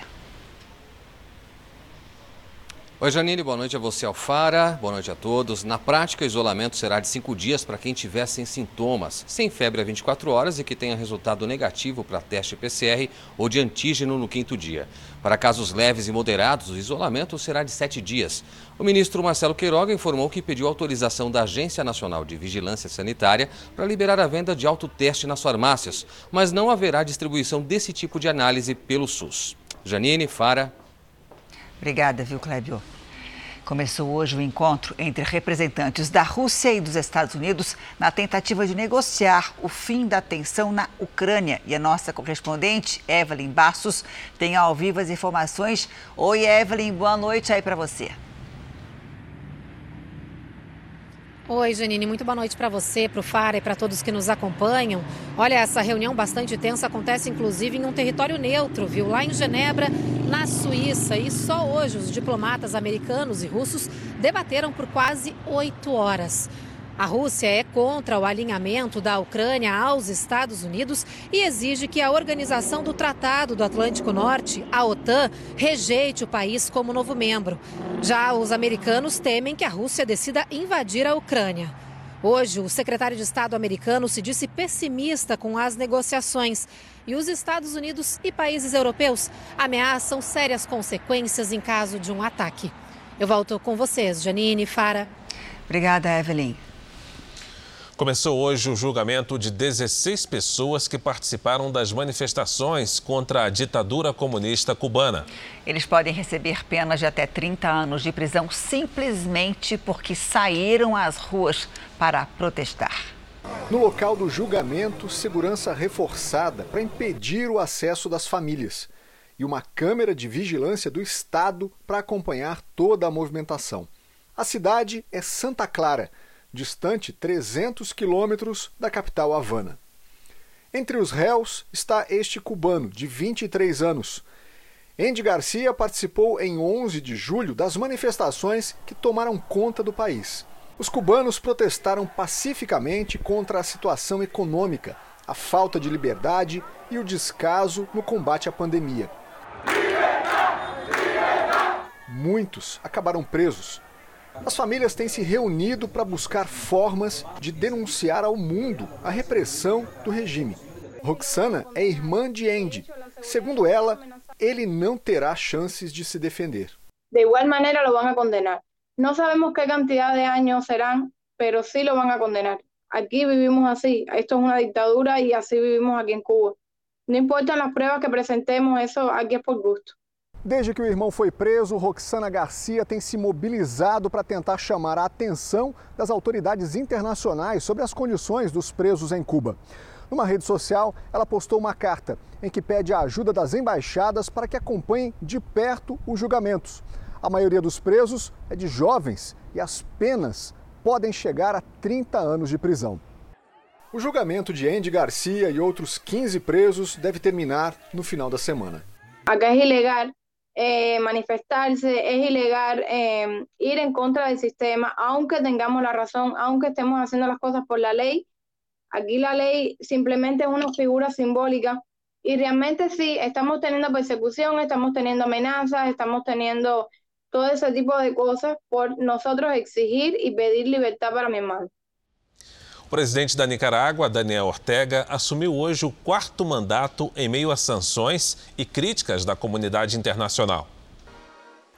Oi, Janine, boa noite a você, Alfara. Boa noite a todos. Na prática, o isolamento será de cinco dias para quem tiver sem sintomas, sem febre a 24 horas e que tenha resultado negativo para teste PCR ou de antígeno no quinto dia. Para casos leves e moderados, o isolamento será de sete dias. O ministro Marcelo Queiroga informou que pediu autorização da Agência Nacional de Vigilância Sanitária para liberar a venda de autoteste nas farmácias, mas não haverá distribuição desse tipo de análise pelo SUS. Janine, Fara. Obrigada, viu, Clébio? Começou hoje o encontro entre representantes da Rússia e dos Estados Unidos na tentativa de negociar o fim da tensão na Ucrânia. E a nossa correspondente, Evelyn Bastos, tem ao vivo as informações. Oi, Evelyn, boa noite aí para você. Oi, Janine, muito boa noite para você, para o Fara e para todos que nos acompanham. Olha, essa reunião bastante tensa acontece inclusive em um território neutro, viu? Lá em Genebra, na Suíça. E só hoje os diplomatas americanos e russos debateram por quase oito horas. A Rússia é contra o alinhamento da Ucrânia aos Estados Unidos e exige que a Organização do Tratado do Atlântico Norte, a OTAN, rejeite o país como novo membro. Já os americanos temem que a Rússia decida invadir a Ucrânia. Hoje, o secretário de Estado americano se disse pessimista com as negociações e os Estados Unidos e países europeus ameaçam sérias consequências em caso de um ataque. Eu volto com vocês, Janine, Fara. Obrigada, Evelyn. Começou hoje o julgamento de 16 pessoas que participaram das manifestações contra a ditadura comunista cubana. Eles podem receber penas de até 30 anos de prisão simplesmente porque saíram às ruas para protestar. No local do julgamento, segurança reforçada para impedir o acesso das famílias e uma câmera de vigilância do Estado para acompanhar toda a movimentação. A cidade é Santa Clara distante 300 quilômetros da capital Havana. Entre os réus está este cubano, de 23 anos. Andy Garcia participou em 11 de julho das manifestações que tomaram conta do país. Os cubanos protestaram pacificamente contra a situação econômica, a falta de liberdade e o descaso no combate à pandemia. Muitos acabaram presos, as famílias têm se reunido para buscar formas de denunciar ao mundo a repressão do regime. Roxana é irmã de Andy. Segundo ela, ele não terá chances de se defender. De igual maneira, lo van a condenar. Não sabemos que quantidade de anos serão, mas sim lo van a condenar. Aqui vivimos assim. Esto é uma ditadura e assim vivimos aqui em Cuba. Não importam as pruebas que apresentemos, isso aqui é por gosto. Desde que o irmão foi preso, Roxana Garcia tem se mobilizado para tentar chamar a atenção das autoridades internacionais sobre as condições dos presos em Cuba. Numa rede social, ela postou uma carta em que pede a ajuda das embaixadas para que acompanhem de perto os julgamentos. A maioria dos presos é de jovens e as penas podem chegar a 30 anos de prisão. O julgamento de Andy Garcia e outros 15 presos deve terminar no final da semana. Acá é ilegal eh, manifestarse, es ilegal eh, ir en contra del sistema, aunque tengamos la razón, aunque estemos haciendo las cosas por la ley. Aquí la ley simplemente es una figura simbólica y realmente sí, estamos teniendo persecución, estamos teniendo amenazas, estamos teniendo todo ese tipo de cosas por nosotros exigir y pedir libertad para mi hermano. O presidente da Nicarágua, Daniel Ortega, assumiu hoje o quarto mandato em meio a sanções e críticas da comunidade internacional.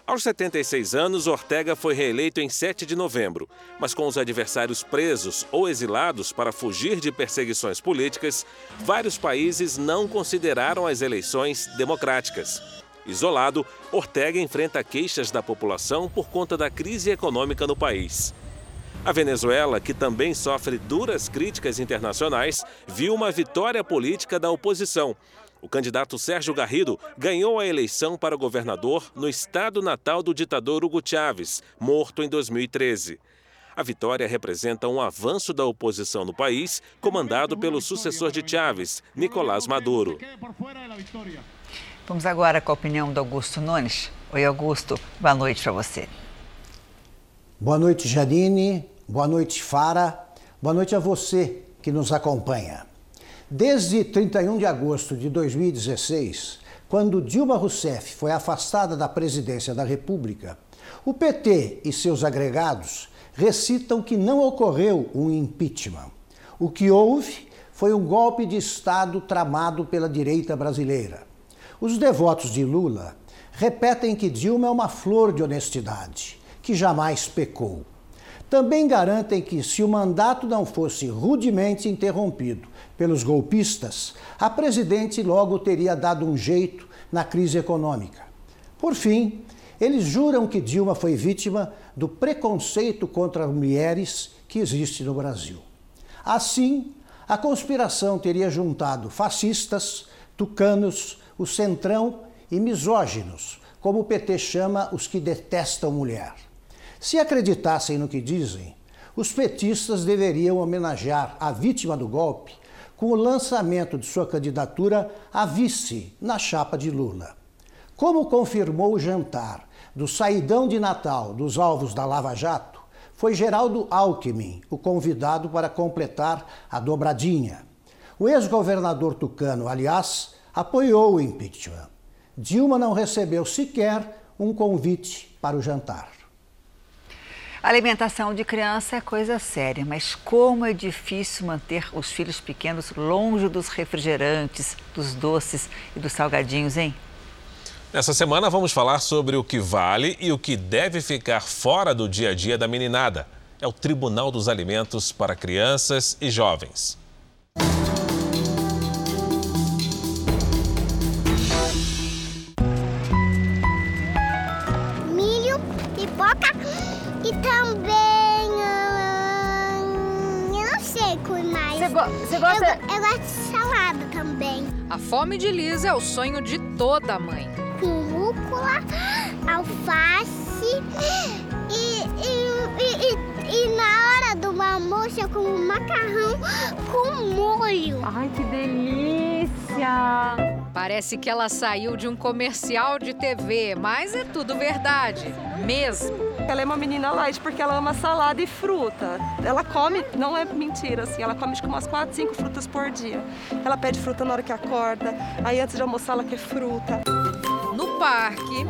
Aos 76 anos, Ortega foi reeleito em 7 de novembro, mas com os adversários presos ou exilados para fugir de perseguições políticas, vários países não consideraram as eleições democráticas. Isolado, Ortega enfrenta queixas da população por conta da crise econômica no país. A Venezuela, que também sofre duras críticas internacionais, viu uma vitória política da oposição. O candidato Sérgio Garrido ganhou a eleição para governador no estado natal do ditador Hugo Chávez, morto em 2013. A vitória representa um avanço da oposição no país, comandado pelo sucessor de Chávez, Nicolás Maduro. Vamos agora com a opinião do Augusto Nunes. Oi, Augusto. Boa noite para você. Boa noite, Janine. Boa noite, Fara. Boa noite a você que nos acompanha. Desde 31 de agosto de 2016, quando Dilma Rousseff foi afastada da presidência da República, o PT e seus agregados recitam que não ocorreu um impeachment. O que houve foi um golpe de Estado tramado pela direita brasileira. Os devotos de Lula repetem que Dilma é uma flor de honestidade, que jamais pecou. Também garantem que, se o mandato não fosse rudemente interrompido pelos golpistas, a presidente logo teria dado um jeito na crise econômica. Por fim, eles juram que Dilma foi vítima do preconceito contra mulheres que existe no Brasil. Assim, a conspiração teria juntado fascistas, tucanos, o centrão e misóginos, como o PT chama os que detestam mulher. Se acreditassem no que dizem, os petistas deveriam homenagear a vítima do golpe com o lançamento de sua candidatura a vice na chapa de Lula. Como confirmou o jantar do saidão de Natal dos alvos da Lava Jato, foi Geraldo Alckmin o convidado para completar a dobradinha. O ex-governador tucano, aliás, apoiou o impeachment. Dilma não recebeu sequer um convite para o jantar. Alimentação de criança é coisa séria, mas como é difícil manter os filhos pequenos longe dos refrigerantes, dos doces e dos salgadinhos, hein? Nessa semana vamos falar sobre o que vale e o que deve ficar fora do dia a dia da meninada. É o Tribunal dos Alimentos para Crianças e Jovens. Go- você gosta- Eu, eu gosto de salada também. A fome de Liz é o sonho de toda mãe. Com rúcula, alface e, e, e, e, e na hora do almoço eu como macarrão com molho. Ai, que delícia! Parece que ela saiu de um comercial de TV, mas é tudo verdade, mesmo. Ela é uma menina light porque ela ama salada e fruta. Ela come, não é mentira, assim, ela come que umas 4, 5 frutas por dia. Ela pede fruta na hora que acorda, aí antes de almoçar ela quer fruta. No parque.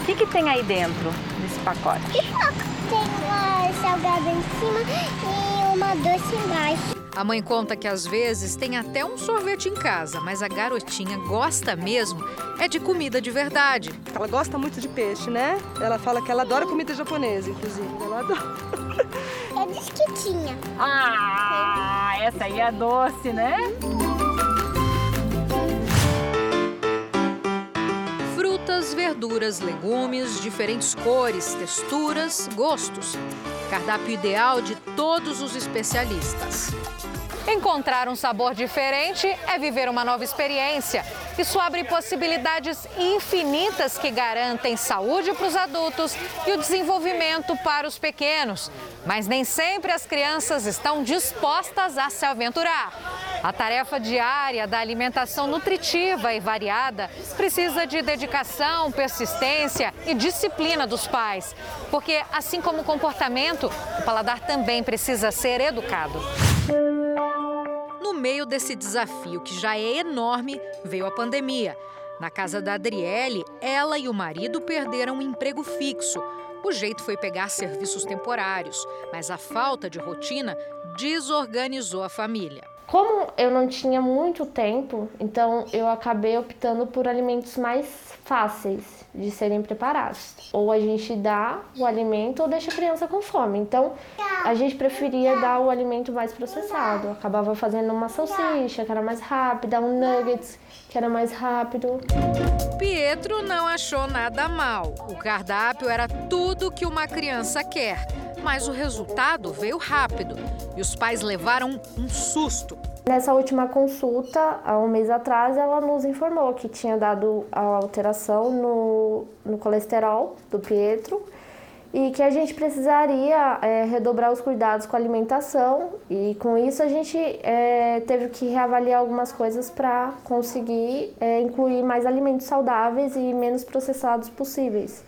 O que, que tem aí dentro desse pacote? Tem uma salgada em cima e uma doce embaixo. A mãe conta que às vezes tem até um sorvete em casa, mas a garotinha gosta mesmo é de comida de verdade. Ela gosta muito de peixe, né? Ela fala que ela adora comida japonesa, inclusive. Ela adora. É bisquitinha. Ah, essa aí é doce, né? Frutas verduras, legumes, diferentes cores, texturas, gostos. Cardápio ideal de todos os especialistas. Encontrar um sabor diferente é viver uma nova experiência. Isso abre possibilidades infinitas que garantem saúde para os adultos e o desenvolvimento para os pequenos. Mas nem sempre as crianças estão dispostas a se aventurar. A tarefa diária da alimentação nutritiva e variada precisa de dedicação, persistência e disciplina dos pais. Porque, assim como o comportamento, o paladar também precisa ser educado. No meio desse desafio, que já é enorme, veio a pandemia. Na casa da Adriele, ela e o marido perderam um emprego fixo. O jeito foi pegar serviços temporários, mas a falta de rotina desorganizou a família. Como eu não tinha muito tempo, então eu acabei optando por alimentos mais fáceis de serem preparados. Ou a gente dá o alimento ou deixa a criança com fome. Então, a gente preferia dar o alimento mais processado. Acabava fazendo uma salsicha, que era mais rápida, um nuggets, que era mais rápido. Pietro não achou nada mal. O cardápio era tudo que uma criança quer. Mas o resultado veio rápido e os pais levaram um susto. Nessa última consulta, há um mês atrás, ela nos informou que tinha dado a alteração no, no colesterol do Pietro e que a gente precisaria é, redobrar os cuidados com a alimentação e com isso a gente é, teve que reavaliar algumas coisas para conseguir é, incluir mais alimentos saudáveis e menos processados possíveis.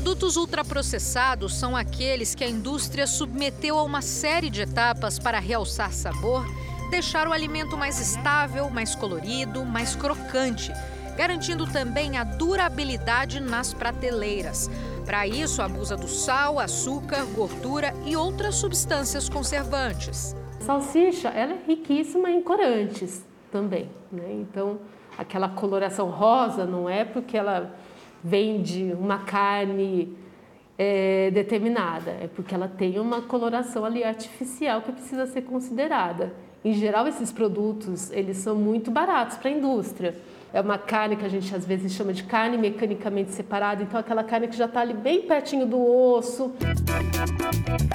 Produtos ultraprocessados são aqueles que a indústria submeteu a uma série de etapas para realçar sabor, deixar o alimento mais estável, mais colorido, mais crocante, garantindo também a durabilidade nas prateleiras. Para isso, abusa do sal, açúcar, gordura e outras substâncias conservantes. A salsicha ela é riquíssima em corantes também. Né? Então, aquela coloração rosa não é porque ela vende uma carne é, determinada, é porque ela tem uma coloração ali artificial que precisa ser considerada. Em geral, esses produtos eles são muito baratos para a indústria. É uma carne que a gente às vezes chama de carne mecanicamente separada, então aquela carne que já está ali bem pertinho do osso.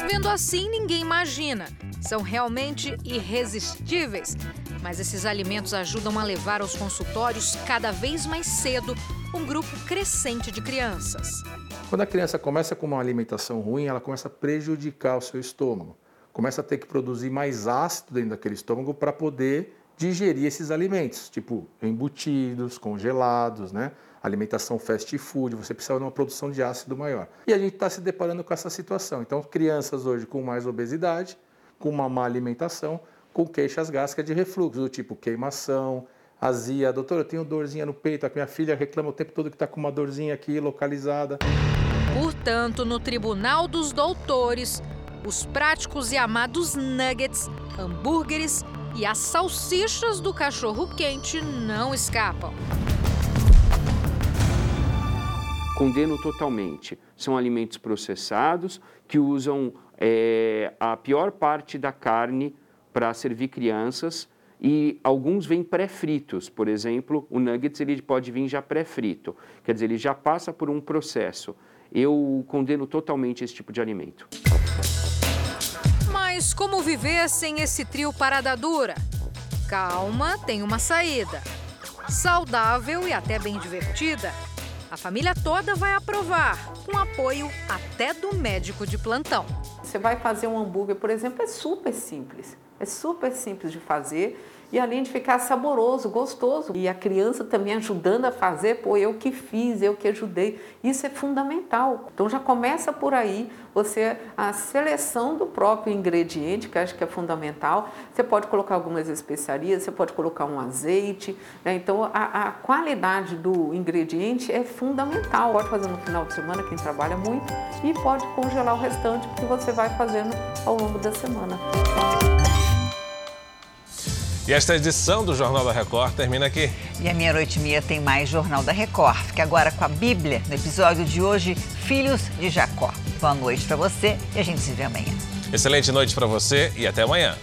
Vendo assim, ninguém imagina. São realmente irresistíveis. Mas esses alimentos ajudam a levar aos consultórios cada vez mais cedo um grupo crescente de crianças. Quando a criança começa com uma alimentação ruim, ela começa a prejudicar o seu estômago. Começa a ter que produzir mais ácido dentro daquele estômago para poder digerir esses alimentos, tipo embutidos, congelados, né? alimentação fast food, você precisa de uma produção de ácido maior. E a gente está se deparando com essa situação. Então, crianças hoje com mais obesidade, com uma má alimentação, com queixas gástricas de refluxo, do tipo queimação, azia. Doutora, eu tenho dorzinha no peito, a minha filha reclama o tempo todo que está com uma dorzinha aqui localizada. Portanto, no Tribunal dos Doutores, os práticos e amados nuggets, hambúrgueres e as salsichas do cachorro quente não escapam. Condeno totalmente. São alimentos processados que usam é, a pior parte da carne para servir crianças e alguns vêm pré-fritos. Por exemplo, o nuggets ele pode vir já pré-frito, quer dizer, ele já passa por um processo. Eu condeno totalmente esse tipo de alimento. Mas como viver sem esse trio parada dura? Calma, tem uma saída. Saudável e até bem divertida. A família toda vai aprovar, com apoio até do médico de plantão. Você vai fazer um hambúrguer, por exemplo, é super simples. É super simples de fazer e além de ficar saboroso, gostoso. E a criança também ajudando a fazer, pô, eu que fiz, eu que ajudei. Isso é fundamental. Então já começa por aí, você a seleção do próprio ingrediente, que acho que é fundamental. Você pode colocar algumas especiarias, você pode colocar um azeite. Né? Então a, a qualidade do ingrediente é fundamental. Pode fazer no final de semana, quem trabalha muito, e pode congelar o restante que você vai fazendo ao longo da semana. E esta edição do Jornal da Record termina aqui. E a meia-noite e meia tem mais Jornal da Record. Fique agora com a Bíblia, no episódio de hoje, Filhos de Jacó. Boa noite para você e a gente se vê amanhã. Excelente noite para você e até amanhã.